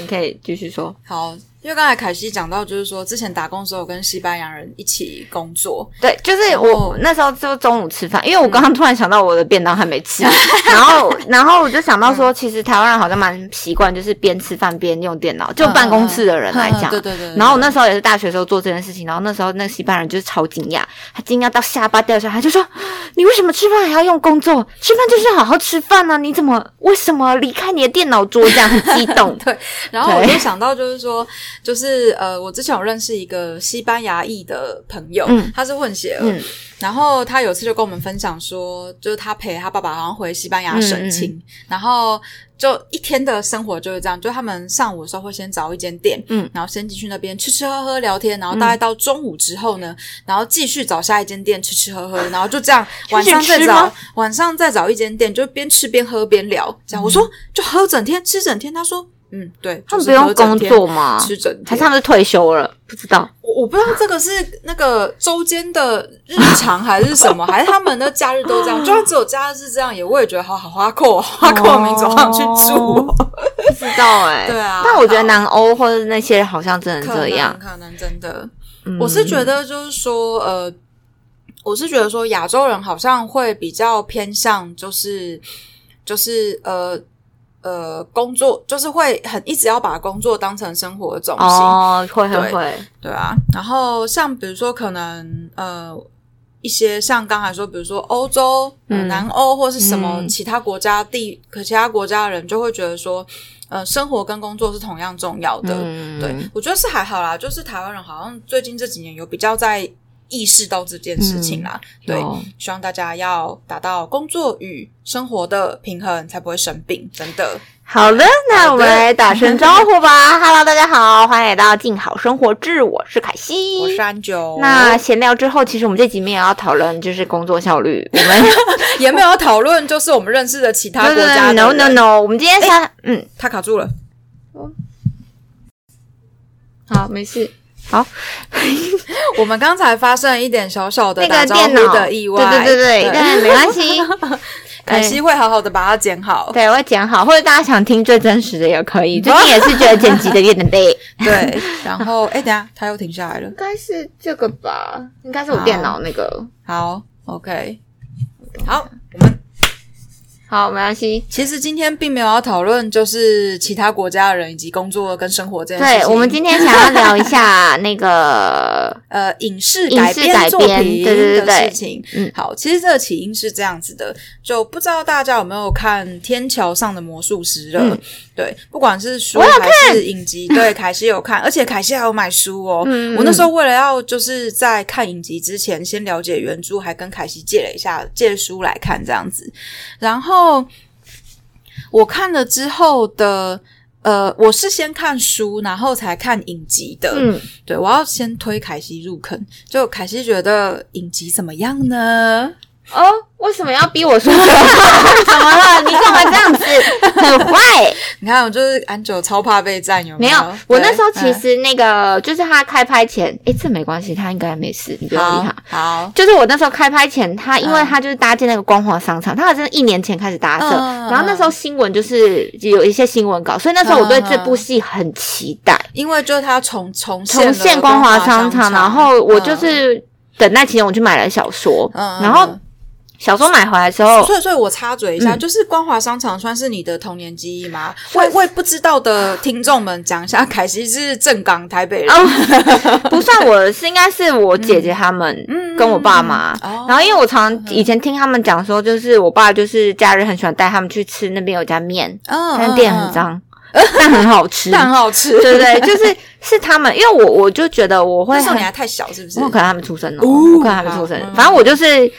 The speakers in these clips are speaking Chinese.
你可以继续说。好，因为刚才凯西讲到，就是说之前打工的时候跟西班牙人一起工作，对，就是我那时候就中午吃饭，因为我刚刚突然想到我的便当还没吃，然后然后我就想到说，其实台湾人好像蛮习惯，就是边吃饭边用电脑，就办公室的人来讲嗯。对对对对然后我那时候也是大学的时候做这件事情，然后那时候那个西班牙人就是超惊讶，他惊讶到下巴掉下来，他就说：“你为什么吃饭还要用工作？吃饭就是好好吃饭呢、你怎么为什么离开你的电脑桌这样很激动？”对，然后我对就想到，就是说，就是呃，我之前有认识一个西班牙裔的朋友，嗯。他是混血儿，嗯。然后他有次就跟我们分享说，就是他陪他爸爸好像回西班牙省亲，嗯然后就一天的生活就是这样，就他们上午的时候会先找一间店，嗯，然后先进去那边吃吃喝喝聊天，然后大概到中午之后呢，然后继续找下一间店吃吃喝喝，然后就这样晚上再找晚上再找一间店，就边吃边喝边聊，这样、我说就喝整天吃整天，他说嗯对，他们不用工作吗？吃整天还是他们是退休了？不知道。我我不知道这个是那个周间的日常还是什么，还是他们的假日都这样？就算只有假日是这样，也我也觉得好好花扣，花扣民族好想去住、哦。不知道哎、对啊但我觉得南欧或者那些人好像真的这样能。可能真的，嗯我是觉得就是说，呃，我是觉得说亚洲人好像会比较偏向，就是就是呃呃工作，就是会很一直要把工作当成生活的重心。哦，会会对会，对啊，然后像比如说可能呃一些像刚才说，比如说欧洲、南欧或是什么嗯其他国家地，可其他国家的人就会觉得说，呃，生活跟工作是同样重要的。嗯对，我觉得是还好啦，就是台湾人好像最近这几年有比较在意识到这件事情啦。对，希望大家要达到工作与生活的平衡，才不会生病。真的，好的，那我们来打声招呼吧。Hello，大家好，欢迎来到静好生活志，我是凯西，我是安九。那闲聊之后，其实我们这集面也要讨论就是工作效率。我们 也没有讨论，就是我们认识的其他 国家 No no no，我们今天想，嗯，他卡住了。好，没事。好，我们刚才发生了一点小小的那打招呼个电脑的意外，对对对对，但没关系。凯西会好好的把它剪好。对，我会剪好，或者大家想听最真实的也可以。最近也是觉得剪辑的有点累。对，然后哎，等下他又停下来了应。该是这个吧，应该是我电脑那个。好，OK，好，好，没关系。其实今天并没有要讨论就是其他国家的人以及工作跟生活这件事情。对，我们今天想要聊一下那个，呃影视改编作品的对事情。嗯好，其实这个起因是这样子的，就不知道大家有没有看《天桥上的魔术师》了？嗯对，不管是书还是影集，对，凯西有看，而且凯西还有买书哦。嗯我那时候为了要就是在看影集之前先了解原著，还跟凯西借了一下借书来看这样子，然后我看了之后的。呃，我是先看书，然后才看影集的。嗯，对，我要先推凯西入坑。就凯西觉得影集怎么样呢？哦，为什么要逼我说这话？怎么了？你干嘛这样子？很坏。你看，我就是安九超怕被占，有有没有，？我那时候其对实那个就是他开拍前，诶，这没关系，他应该没事，你不要理他。好，就是我那时候开拍前，他因为嗯他就是搭建那个光华商场，他好像一年前开始搭设，然后那时候新闻就是有一些新闻稿，所以那时候我对这部戏很期待。因为就是他重重现重现光华商场，然后我就是等待期间我去买了小说，然后小时候买回来之后，所以，所以我插嘴一下，嗯就是光华商场算是你的童年记忆吗？为为不知道的听众们讲一下，凯西是正港台北人，哦，不算我的是应该是我姐姐他们嗯跟我爸妈。哦然后，因为我常以前听他们讲说，就是我爸就是假日很喜欢带他们去吃那边有家面，嗯但店很，脏，但很好吃。但很好吃，对不对，就是是他们，因为我我就觉得我会很那时候你还太小，是不是我？可能还没出生哦，哦我可能还没出生反正我就是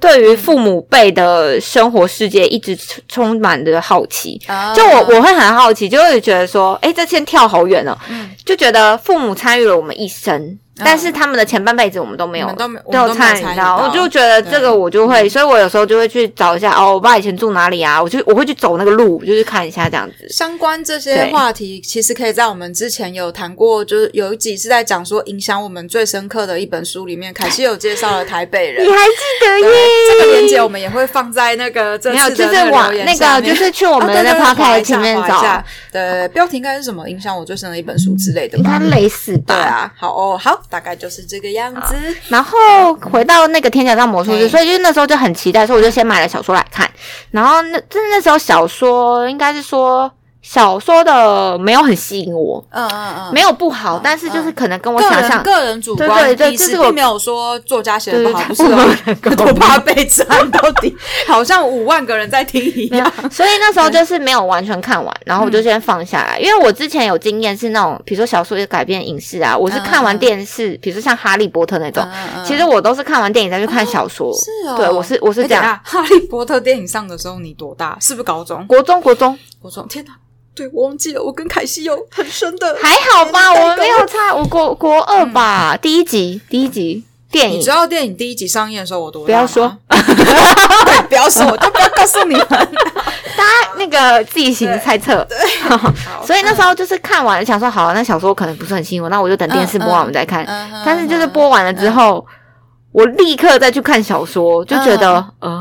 对于父母辈的生活世界一直充充满着好奇。啊。就我我会很好奇，就会觉得说，哎，这天跳好远哦，嗯。就觉得父母参与了我们一生，但是他们的前半辈子我们都没有都没都有都没有参与到，我就觉得这个我就会，所以我有时候就会去找一下哦，我爸以前住哪里啊，我就我会去走那个路，就是看一下这样子。相关这些话题，其实可以在我们之前有谈过，就是有一集是在讲说影响我们最深刻的一本书里面，凯西有介绍了台北人你。还记得耶？这个链接我们也会放在那个这没有，次的就是那留言往那个，就是去我们的啊对对对滑 podcast 一下前面找，对，标题应该是什么？影响我最深的一本书之类的吧应该？类似吧？对。啊，好哦，好，大概就是这个样子。然后回到那个《天桥上魔术师》，嘿所以就是那时候就很期待，所以我就先买了小说来看。然后那就是那时候小说应该是说小说的没有很吸引我，嗯嗯嗯，没有不好，但是就是可能跟我想象个人主对观对对意识，这是我并没有说作家写的不好，对对不是哦？对，多怕被赞，到底。好像五万个人在听一样。，所以那时候就是没有完全看完，然后我就先放下来，因为我之前有经验是那种，比如说小说也改编影视啊，我是看完电视，比如说像《哈利波特》那种，其实我都是看完电影再去看小说。是哦，对我是我是哎这样。哈利波特电影上的时候你多大？是不是高中？国中国中国中？天哪！对我忘记了，我跟凯西有很深的。还好吧，我们没有差，我国国二吧，第一集第一集电影你知，道电影第一集上映的时候我多大不要说 不要说，我就不要告诉你们。大家那个自己行猜测。对 所以那时候就是看完想说，好，那小说可能不是很吸引我，那我就等电视播完我们再看。嗯嗯但是就是播完了之后，我立刻再去看小说，就觉得、呃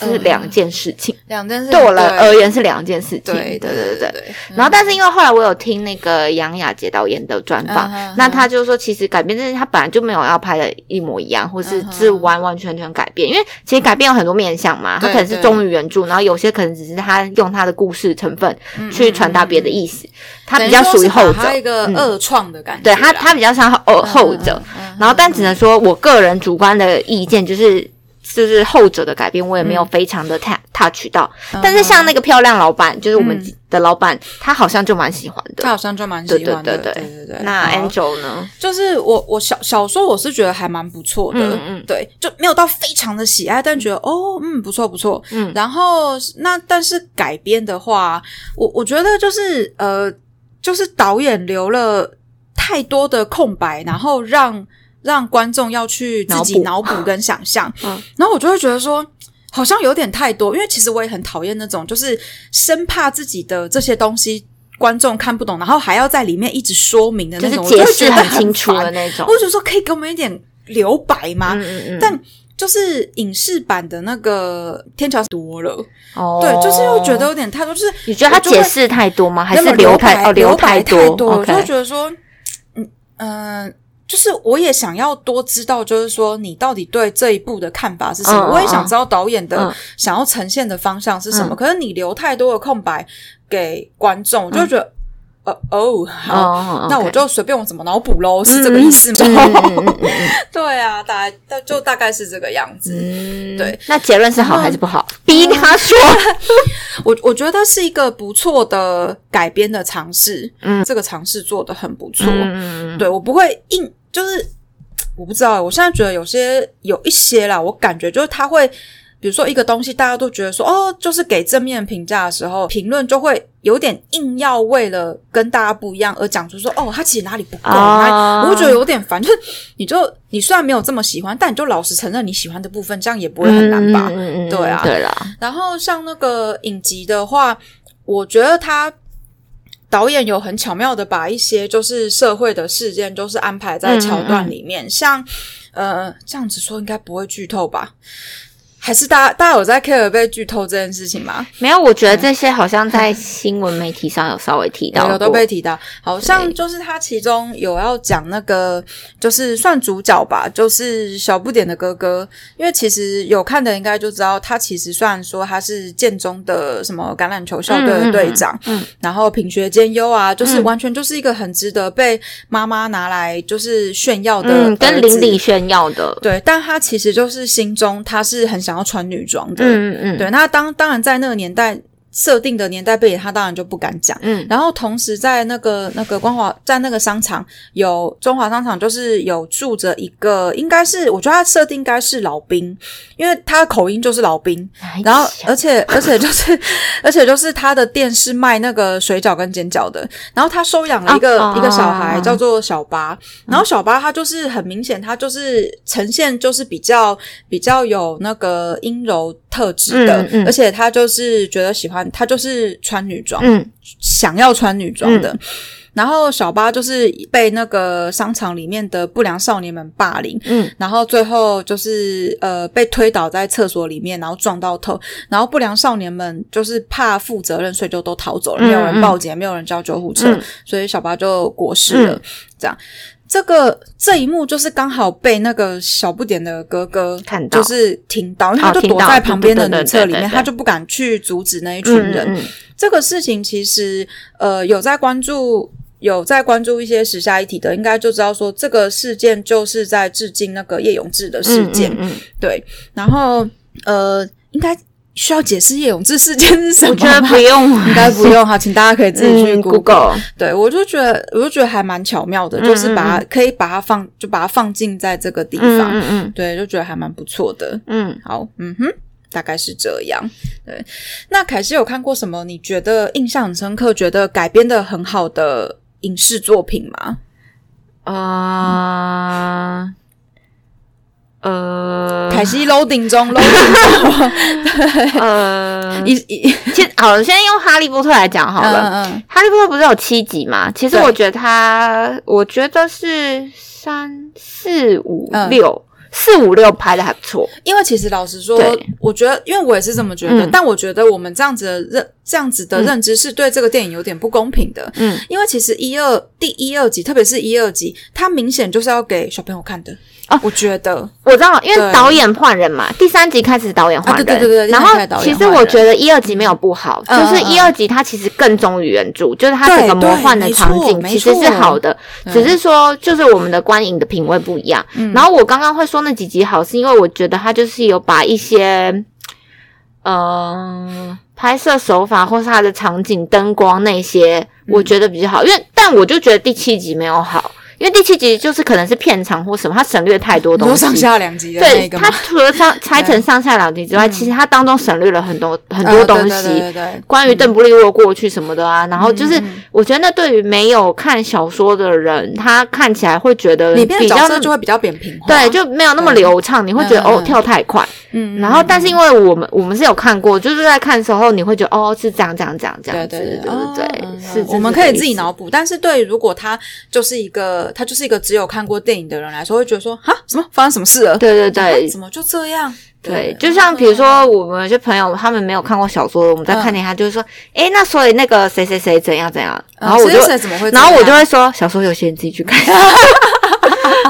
是两件事情，两件事对我来而言是两件事情。对对对对。对。然后，但是因为后来我有听那个杨雅洁导演的专访，嗯那他就说，其实改编这件事他本来就没有要拍的一模一样，或是是完完全全改变，因为其实改变有很多面向嘛，他可能是忠于原著，然后有些可能只是他用他的故事成分去传达别的意思，他比较属于后者。一个二创的感觉啦。对他，他比较像后后者，嗯然后但只能说我个人主观的意见就是。就是后者的改变，我也没有非常的 touch touch 到，但是像那个漂亮老板，就是我们嗯的老板，他好像就蛮喜欢的。他好像就蛮喜欢的。对对对对对。那 Angel 呢？就是我我小小说我是觉得还蛮不错的，嗯嗯对，就没有到非常的喜爱，但觉得哦嗯不错不错，嗯然后那但是改编的话，我我觉得就是呃就是导演留了太多的空白，然后让让观众要去自己脑补跟想象，嗯然后我就会觉得说。好像有点太多，因为其实我也很讨厌那种，就是生怕自己的这些东西观众看不懂，然后还要在里面一直说明的那种，就是解释很清楚的那种我。就说可以给我们一点留白吗？嗯嗯嗯。但就是影视版的那个天桥多了，哦，对，就是又觉得有点太多，就是你觉得他解释太多吗？还是留白太哦留太白太多我就觉得说，嗯嗯、呃就是我也想要多知道，就是说你到底对这一部的看法是什么？我也想知道导演的嗯想要呈现的方向是什么。嗯可是你留太多的空白给观众，我就会觉得，呃哦，好。哦，那我就随便我怎么脑补喽，是这个意思吗？对啊，大概大就大概是这个样子。嗯对，那结论是好还是不好？逼他说，我我觉得是一个不错的改编的尝试，嗯这个尝试做的很不错。嗯嗯对我不会硬，就是我不知道，我现在觉得有些有一些啦，我感觉就是他会。比如说一个东西，大家都觉得说哦，就是给正面评价的时候，评论就会有点硬要为了跟大家不一样而讲出说哦，他其实哪里不够，我会觉得有点烦。就是你就你虽然没有这么喜欢，但你就老实承认你喜欢的部分，这样也不会很难吧？嗯嗯嗯对啊对啦，然后像那个影集的话，我觉得他导演有很巧妙的把一些就是社会的事件，就是安排在桥段里面。像呃，这样子说应该不会剧透吧？还是大家大家有在 care 被剧透这件事情吗？没有，我觉得这些好像在新闻媒体上有稍微提到，有有都被提到，好像就是他其中有要讲那个，就是算主角吧，就是小不点的哥哥。因为其实有看的应该就知道，他其实虽然说他是建中的什么橄榄球校队的队长，嗯然后品学兼优啊，就是嗯完全就是一个很值得被妈妈拿来就是炫耀的，嗯，跟邻里炫耀的，对，但他其实就是心中他是很想要穿女装的，嗯嗯嗯，对，那当当然在那个年代，设定的年代背景，他当然就不敢讲。嗯。然后同时在那个那个光华在那个商场有中华商场，就是有住着一个，应该是我觉得他设定应该是老兵，因为他的口音就是老兵。然后而且而且就是而且就是他的店是卖那个水饺跟煎饺的，然后他收养了一个、哦一个小孩哦叫做小八，然后小八他就是很明显，他就是呈现就是比较比较有那个阴柔特质的，嗯嗯。而且他就是觉得喜欢，他就是穿女装，嗯。想要穿女装的。然后小八就是被那个商场里面的不良少年们霸凌，嗯。然后最后就是呃被推倒在厕所里面，然后撞到头，然后不良少年们就是怕负责任，所以就都逃走了，嗯没有人报警，没有人叫救护车，嗯。所以小八就过世了。嗯。这样，这个这一幕就是刚好被那个小不点的哥哥看到就是听到，因为他就躲在旁边的女厕里面，他就不敢去阻止那一群人。嗯嗯这个事情其实呃有在关注。有在关注一些时下议题的，应该就知道说这个事件就是在致敬那个叶永志的事件。嗯嗯嗯对，然后呃，应该需要解释叶永志事件是什么吗？我觉得不用，应该不用哈，请大家可以自己去嗯 Google。对我就觉得，我就觉得还蛮巧妙的，嗯就是把它可以把它放，就把它放进在这个地嗯方。嗯嗯对，就觉得还蛮不错的。嗯，好，嗯哼，大概是这样。对，那凯西有看过什么你觉得印象很深刻、觉得改编的很好的影视作品吗？呃呃，凯西 loading 中，loading 中，呃，一一其实好，先用哈利波特来讲好了。嗯嗯哈利波特不是有七集嘛？其实我觉得它，我觉得是三四五嗯六四五六拍的还不错。因为其实老实说，我觉得，因为我也是这么觉得，嗯但我觉得我们这样子的认这样子的嗯认知是对这个电影有点不公平的。嗯，因为其实一二第一二集，特别是一二集，它明显就是要给小朋友看的。哦我觉得。我知道，因为导演换人嘛，第三集开始导演换人，啊对对对对然后其实我觉得一二集没有不好，嗯就是一二集它其实更忠于原著，就是它整个魔幻的场景其实是好的，只是说就是我们的观影的品味不一样。嗯。然后我刚刚会说那几集好，是因为我觉得它就是有把一些。呃，拍摄手法或是它的场景、灯光那些，嗯。我觉得比较好。因为，但我就觉得第七集没有好，因为第七集就是可能是片长或什么，它省略太多东西。上下两集的对，它？除了上 拆成上下两集之外，其实它当中省略了很多很多东呃对对对西。对对，关于邓布利多过去什么的啊，然后就是我觉得那对于没有看小说的人，他看起来会觉得里面的比较角色就会比较扁平。对，就没有那么流畅，你会觉得哦跳太快。嗯，然后，但是因为我们我们是有看过，就是在看的时候你会觉得哦是这样这样这样这样对，对对对哦对嗯是我们可以自己。脑补，但是对如果他就是一个他就是一个只有看过电影的人来说，会觉得说哈什么发生什么事了？对对对啊怎么就这样？对，就像比如说我们有些朋友他们没有看过小说，我们在看电影，他就会说，哎，那所以那个谁谁谁怎样怎样，然后我就然？后我就会说，小说有些人自己去看，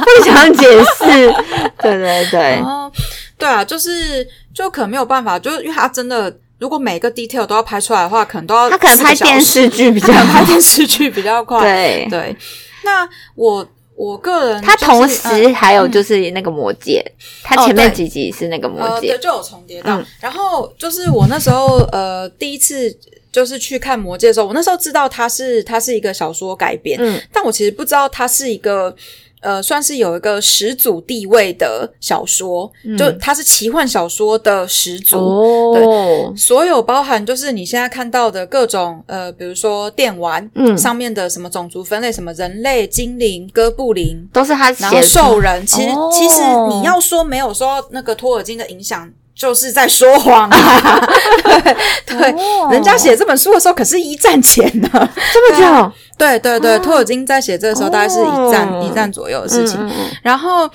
不想解释。对对对，哦，对啊，就是就可能没有办法，就是因为他真的。如果每个 detail 都要拍出来的话，可能都要他可能拍电视剧比较 拍。电视剧比较快。对，对，那我我个人、他同就是时还有就是那个魔戒，他前面几集是那个魔戒，就有重叠到。嗯然后就是我那时候呃第一次就是去看《魔戒》的时候，我那时候知道它是它是一个小说改编，嗯但我其实不知道它是一个。呃，算是有一个始祖地位的小说，就它是奇幻小说的始祖。嗯哦，所有包含就是你现在看到的各种呃，比如说电玩，嗯上面的什么种族分类，什么人类、精灵、哥布林，都是他然后写兽人，其实、哦其实你要说没有说那个托尔金的影响，就是在说谎啊。对人家写这本书的时候可是一战前呢。这么久，对对对，托尔金在写这个时候大概是一战、哦一战左右的事情。嗯嗯嗯然后，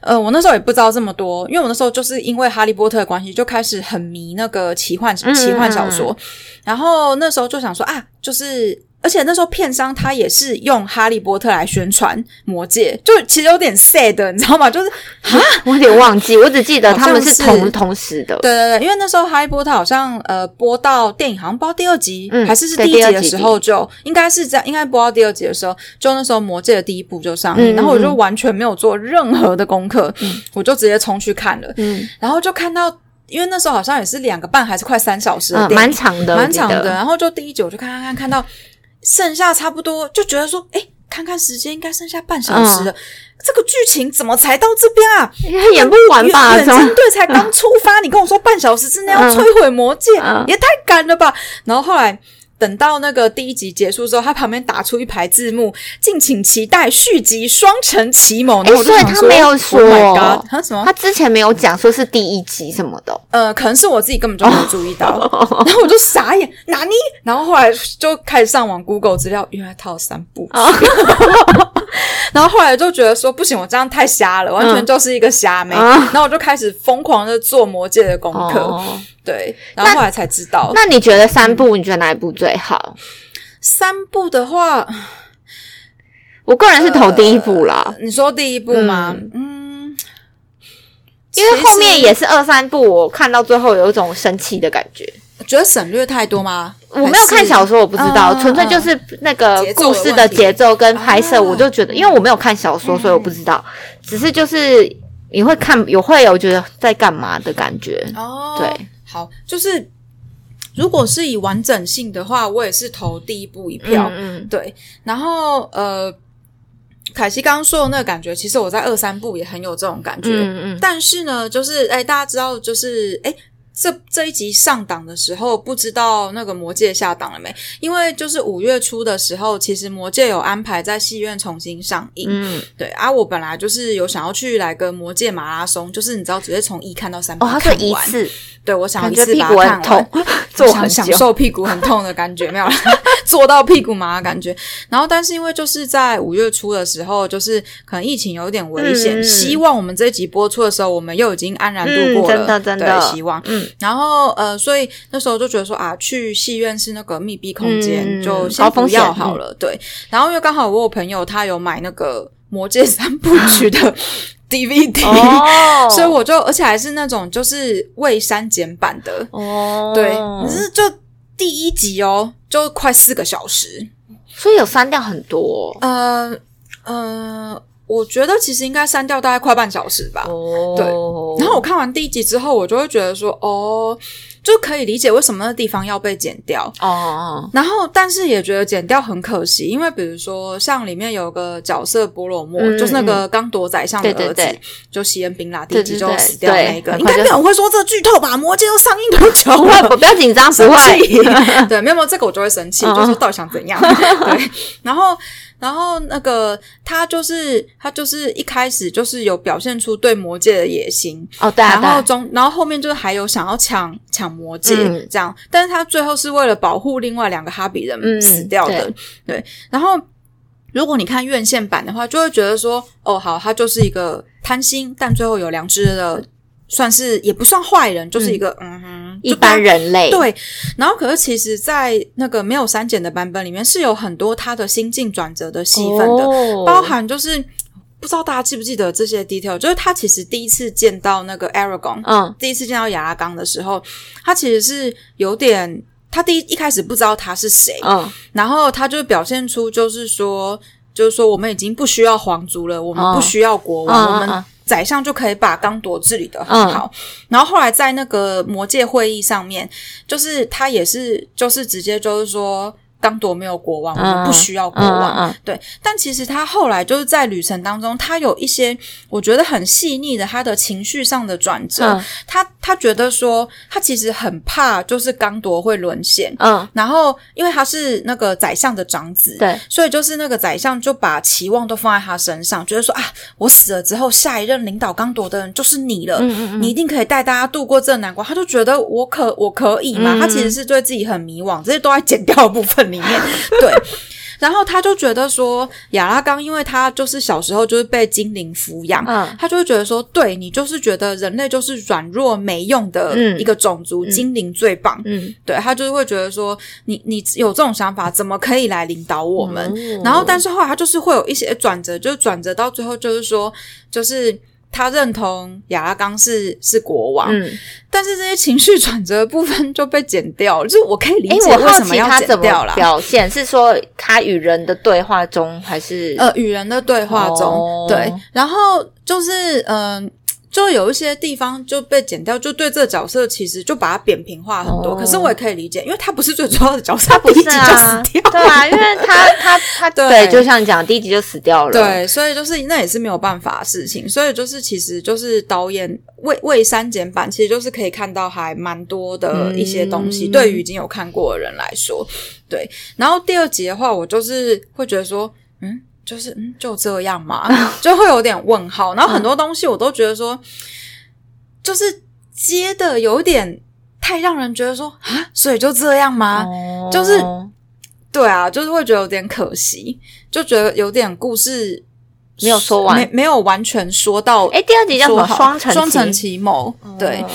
呃，我那时候也不知道这么多，因为我那时候就是因为哈利波特的关系，就开始很迷那个奇幻嗯奇幻小说。然后那时候就想说啊，就是。而且那时候片商他也是用哈利波特来宣传魔戒，就其实有点 sad，你知道吗？就是 我有点忘记，我只记得他们是同同时的。对对对，因为那时候哈利波特好像呃播到电影好像播到第二集、嗯还是是第一集的时候就应该是这样，应该播到第二集的时候，就那时候魔戒的第一部就上映，嗯然后我就完全没有做任何的功课，我就直接冲去看了，嗯然后就看到因为那时候好像也是两个半还是快三小时的嗯，蛮长的，蛮长的。然后就第一集我就看看看看到剩下差不多，就觉得说，哎，看看时间应该剩下半小时了。嗯这个剧情怎么才到这边啊？他演不完吧？远什么征队才刚出发，你跟我说半小时之内要摧毁魔戒，嗯也太赶了吧！然后后来等到那个第一集结束之后，他旁边打出一排字幕，敬请期待续集《双城奇谋》。然后我就所以他没有说 Oh God，他什么他？之前没有讲说是第一集什么的哦，呃，可能是我自己根本就没有注意到，然后我就傻眼，哪里？然后后来就开始上网 Google 资料，原来他有三部曲。然后后来就觉得说不行，我这样太瞎了，完全就是一个瞎妹。嗯然后我就开始疯狂的做魔界的功课，哦对，然后后来才知道。那你觉得三部，你觉得哪一部最好？三部的话，我个人是投第一部啦，你说第一部吗？嗯，因为后面也是二三部，我看到最后有一种生气的感觉。觉得省略太多吗？我没有看小说，我不知道，嗯纯粹就是那个故事的节奏跟拍摄，啊我就觉得，因为我没有看小说，所以我不知道。只是就是你会看，有会有觉得在干嘛的感觉。哦，对，好，就是如果是以完整性的话，我也是投第一部一票。嗯对，然后呃，凯西刚刚说的那个感觉，其实我在二三部也很有这种感觉。嗯嗯但是呢，就是哎，大家知道，就是哎。这这一集上档的时候，不知道那个魔戒下档了没？因为就是五月初的时候，其实魔戒有安排在戏院重新上映。嗯，对啊，我本来就是有想要去来个魔戒马拉松，就是你知道直接从一看到三把哦，他看一次，对我想要一次把它看股很痛完，，坐享受屁股很痛的感觉，没有啦，坐到屁股麻的感觉。然后，但是因为就是在五月初的时候，就是可能疫情有点危险，希望我们这一集播出的时候，我们又已经安然度过了，嗯真的真的。对，希望。嗯，然后呃，所以那时候就觉得说啊，去戏院是那个密闭空间，嗯就先不要好了。对，然后因为刚好我有朋友他有买那个《魔戒三部 曲》的 DVD，、哦，所以我就而且还是那种就是未删减版的，哦，对，可是就第一集哦，就快四个小时。所以有删掉很多呃呃，我觉得其实应该删掉大概快半小时吧。哦。对然后我看完第一集之后，我就会觉得说，哦，就可以理解为什么那地方要被剪掉。哦哦，然后，但是也觉得剪掉很可惜，因为比如说像里面有个角色波罗莫，嗯就是那个刚夺宰相的儿子，对对对就西恩宾拉第一集就死掉的那个，对应该没有人会说这剧透吧？魔戒都上映多久了？不会，不要紧张，不生会。气 对，没有没有这个我就会生气，嗯就说到底想怎样？对，然后然后那个他就是他就是一开始就是有表现出对魔戒的野心，哦，对啊，然后中然后后面就是还有想要抢抢魔戒、嗯这样，但是他最后是为了保护另外两个哈比人嗯死掉的，对，然后。如果你看院线版的话，就会觉得说，哦，好，他就是一个贪心但最后有良知的，算是也不算坏人，就是一个嗯哼，一般人类，对，然后可是其实，在那个没有删减的版本里面，是有很多他的心境转折的戏份的，哦。包含就是不知道大家记不记得这些 detail，就是他其实第一次见到那个 Aragon，、嗯。第一次见到亚拉冈的时候，他其实是有点。他第一一开始不知道他是谁，嗯。然后他就表现出就是说，就是说我们已经不需要皇族了，我们嗯不需要国王，我们宰相就可以把刚铎治理的很好。然后后来在那个魔界会议上面，就是他也是就是直接就是说。刚铎没有国王，我们不需要国王。对，但其实他后来就是在旅程当中，他有一些我觉得很细腻的他的情绪上的转折。嗯他他觉得说，他其实很怕就是刚铎会沦陷，嗯，然后因为他是那个宰相的长子，对，所以就是那个宰相就把期望都放在他身上，觉得说啊，我死了之后，下一任领导刚铎的人就是你了，嗯嗯嗯你一定可以带大家度过这难关。他就觉得我可我可以吗？嗯他其实是对自己很迷惘，这些都在剪掉的部分里面，对。然后他就觉得说，亚拉冈，因为他就是小时候就是被精灵抚养，嗯他就会觉得说，对你就是觉得人类就是软弱没用的嗯一个种族，精灵最棒，嗯，对他就是会觉得说，你你有这种想法，怎么可以来领导我们？哦然后，但是后来他就是会有一些转折，就是转折到最后，就是说，就是他认同亚拉冈是是国王，嗯，但是这些情绪转折的部分就被剪掉了。就是我可以理哎，解为什么要剪掉了。表现，是说他与人的对话中，还是呃，与人的对话中，哦对，然后就是嗯。就有一些地方就被剪掉，就对这个角色其实就把它扁平化很多。哦可是我也可以理解，因为他不是最主要的角色，他 不是第一集就啊死掉。对啊，因为他他他 对对，就像你讲，第一集就死掉了。，对，所以就是那也是没有办法的事情，所以就是其实就是导演为为删减版，其实就是可以看到还蛮多的一些东西，嗯对于已经有看过的人来说，对。然后第二集的话，我就是会觉得说，嗯，就是嗯就这样嘛，就会有点问号。然后很多东西我都觉得说，就是接的有点太让人觉得说啊，所以就这样吗？哦就是对啊，就是会觉得有点可惜，就觉得有点故事没有说完没没有完全说到。哎，第二集叫什么？双城双城奇奇谋，对哦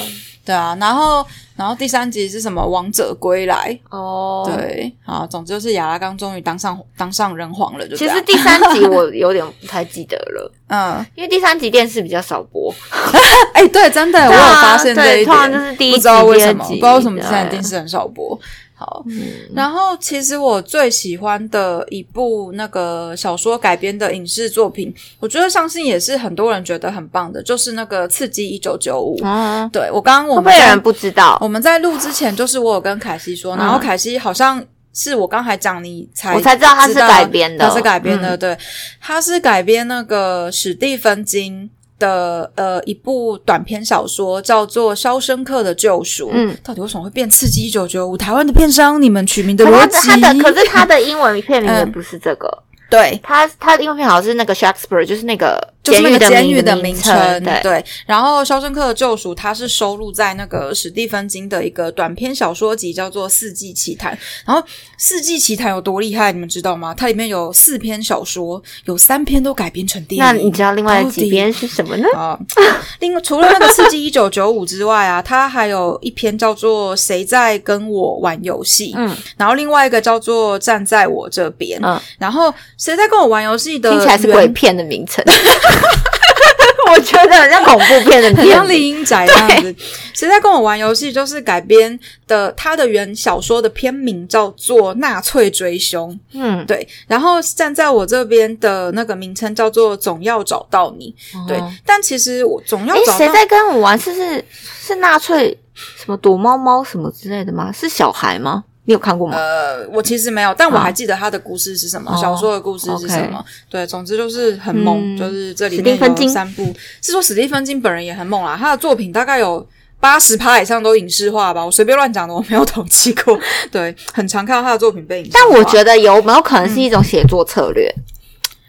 对啊，然后然后第三集是什么？王者归来，哦，。对好，总之就是亚拉冈终于当上当上人皇了，就其实第三集我有点不太记得了，嗯，因为第三集电视比较少播。哎，对，真的，我有发现这一点通常，就是第一集不知道集为什么，不知道为什么第三集电视很少播。好，嗯然后其实我最喜欢的一部那个小说改编的影视作品，我觉得相信也是很多人觉得很棒的，就是那个《刺激一九九五》。哦，对我刚刚我们有人不知道？我们在录之前，就是我有跟凯西说，然后凯西好像是我刚才讲你才我才知道它是改编的它是改编的，嗯对，它是改编那个史蒂芬金。的呃一部短篇小说叫做《肖申克的救赎》，嗯，到底为什么会变刺激一九九五？台湾的片商，你们取名的可逻辑？它的可是他的英文片名也嗯。不是这个，对，他，他的英文片好像是那个 Shakespeare，就是那个就是那个监狱狱的名名称，对，对。然后《肖申克的救赎》它是收录在那个史蒂芬金的一个短篇小说集，叫做《四季奇谭》。然后《四季奇谭》有多厉害，你们知道吗？它里面有四篇小说，有三篇都改编成电影。那你知道另外的几篇是什么呢？啊，另外除了那个《四季一九九五》之外啊，它还有一篇叫做《谁在跟我玩游戏》，嗯，然后另外一个叫做《站在我这边》，嗯，然后《谁在跟我玩游戏》的听起来是鬼片的名称，我觉得很像恐怖片的很片。像丽英宅这样子。谁在跟我玩游戏？就是改编的，他的原小说的片名叫做《纳粹追凶》，嗯，对。然后站在我这边的那个名称叫做《总要找到你》，对哦。但其实我总要诶，找到。谁在跟我玩？是是是纳粹什么躲猫猫什么之类的吗？是小孩吗？你有看过吗？呃，我其实没有，但我啊还记得他的故事是什么，哦小说的故事是什么。对，总之就是很猛，嗯就是这里面有三部，是说史蒂芬金本人也很猛啦，他的作品大概有。八十趴以上都影视化吧，我随便乱讲的，我没有统计过。对，很常看到他的作品被影视化。但我觉得有没有可能是一种写作策略？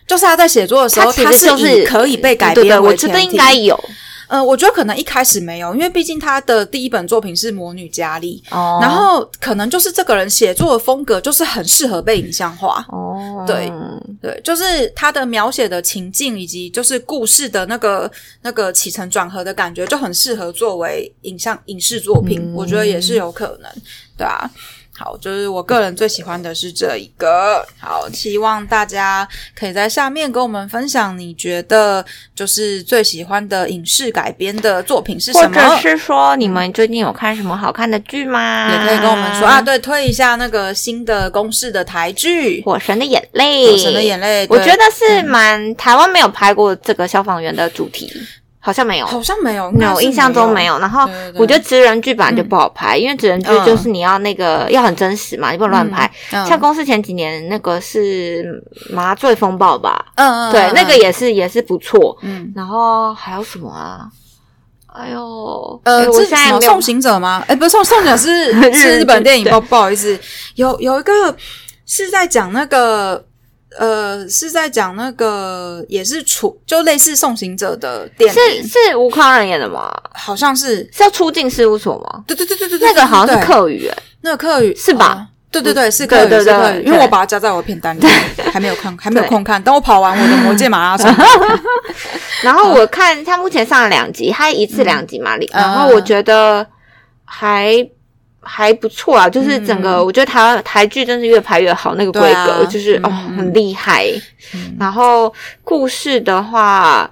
就是他在写作的时候，其他实就是以可以被改对对，编我觉得应该有呃，我觉得可能一开始没有，因为毕竟他的第一本作品是《魔女佳丽》哦。然后可能就是这个人写作的风格就是很适合被影像化。哦，对对，就是他的描写的情境以及就是故事的那个那个起承转合的感觉，就很适合作为影像影视作品，嗯我觉得也是有可能，对啊。好，就是我个人最喜欢的是这一个。好，希望大家可以在下面跟我们分享，你觉得就是最喜欢的影视改编的作品是什么？或者是说你们最近有看什么好看的剧吗？也可以跟我们说啊，，对，推一下那个新的公式的台剧《火神的眼泪》。《火神的眼泪》，我觉得是蛮台湾没有拍过这个消防员的主题，好像没有。好像没有，没有，印象中没有。然后我觉得职人剧本来就不好拍，因为职人剧嗯就是你要那个要很真实嘛，你不能乱拍。嗯像公司前几年那个是麻醉风暴吧，嗯嗯，对，嗯那个也是也是不错。嗯然后还有什么啊？哎呦，呃，哎我这现在没有什么送行者吗？哎，不是送送行者是 日是日本电影，对不不好意思，有有一个是在讲那个。呃，是在讲那个也是出就类似送行者的电是影，是是吴康仁演的吗？好像是，是要出境事务所吗？对对对对对对，那个好像是对客语，哎那个客语是吧哦对对对，是对客语，对对是客语，因为我把它加在我的片单里面，还没有看，还没有空看。等我跑完我的魔界马拉松，然后我看他目前上了两集，他一次两集嘛，里然后我觉得还还不错啊，就是整个、我觉得台湾台剧真是越拍越好，那个规格、啊就是、嗯哦很厉害。然后故事的话，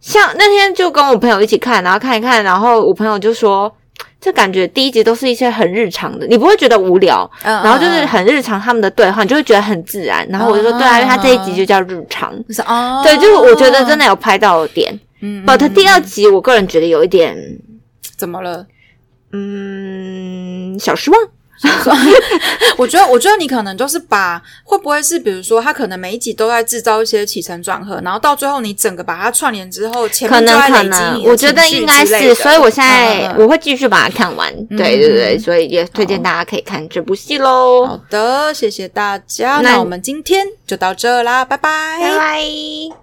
像那天就跟我朋友一起看，然后看一看，然后我朋友就说。这感觉第一集都是一些很日常的，你不会觉得无聊，然然后就是很日常他们的对话，你就会觉得很自然。然后我就说，对啊，因为他这一集就叫日常，就是哦，对，就是我觉得真的有拍到点。嗯 But 第二集我个人觉得有一点，怎么了？嗯，小失望。我觉得，我觉得你可能就是把会不会是，比如说，他可能每一集都在制造一些起承转合，然后到最后你整个把它串联之后，前可能可面就在累积能，我觉得应该是，所以我现在我会继续把它看完。对对对，所以也推荐大家可以看这部戏喽。好的，谢谢大家，那那我们今天就到这啦，拜拜，拜拜。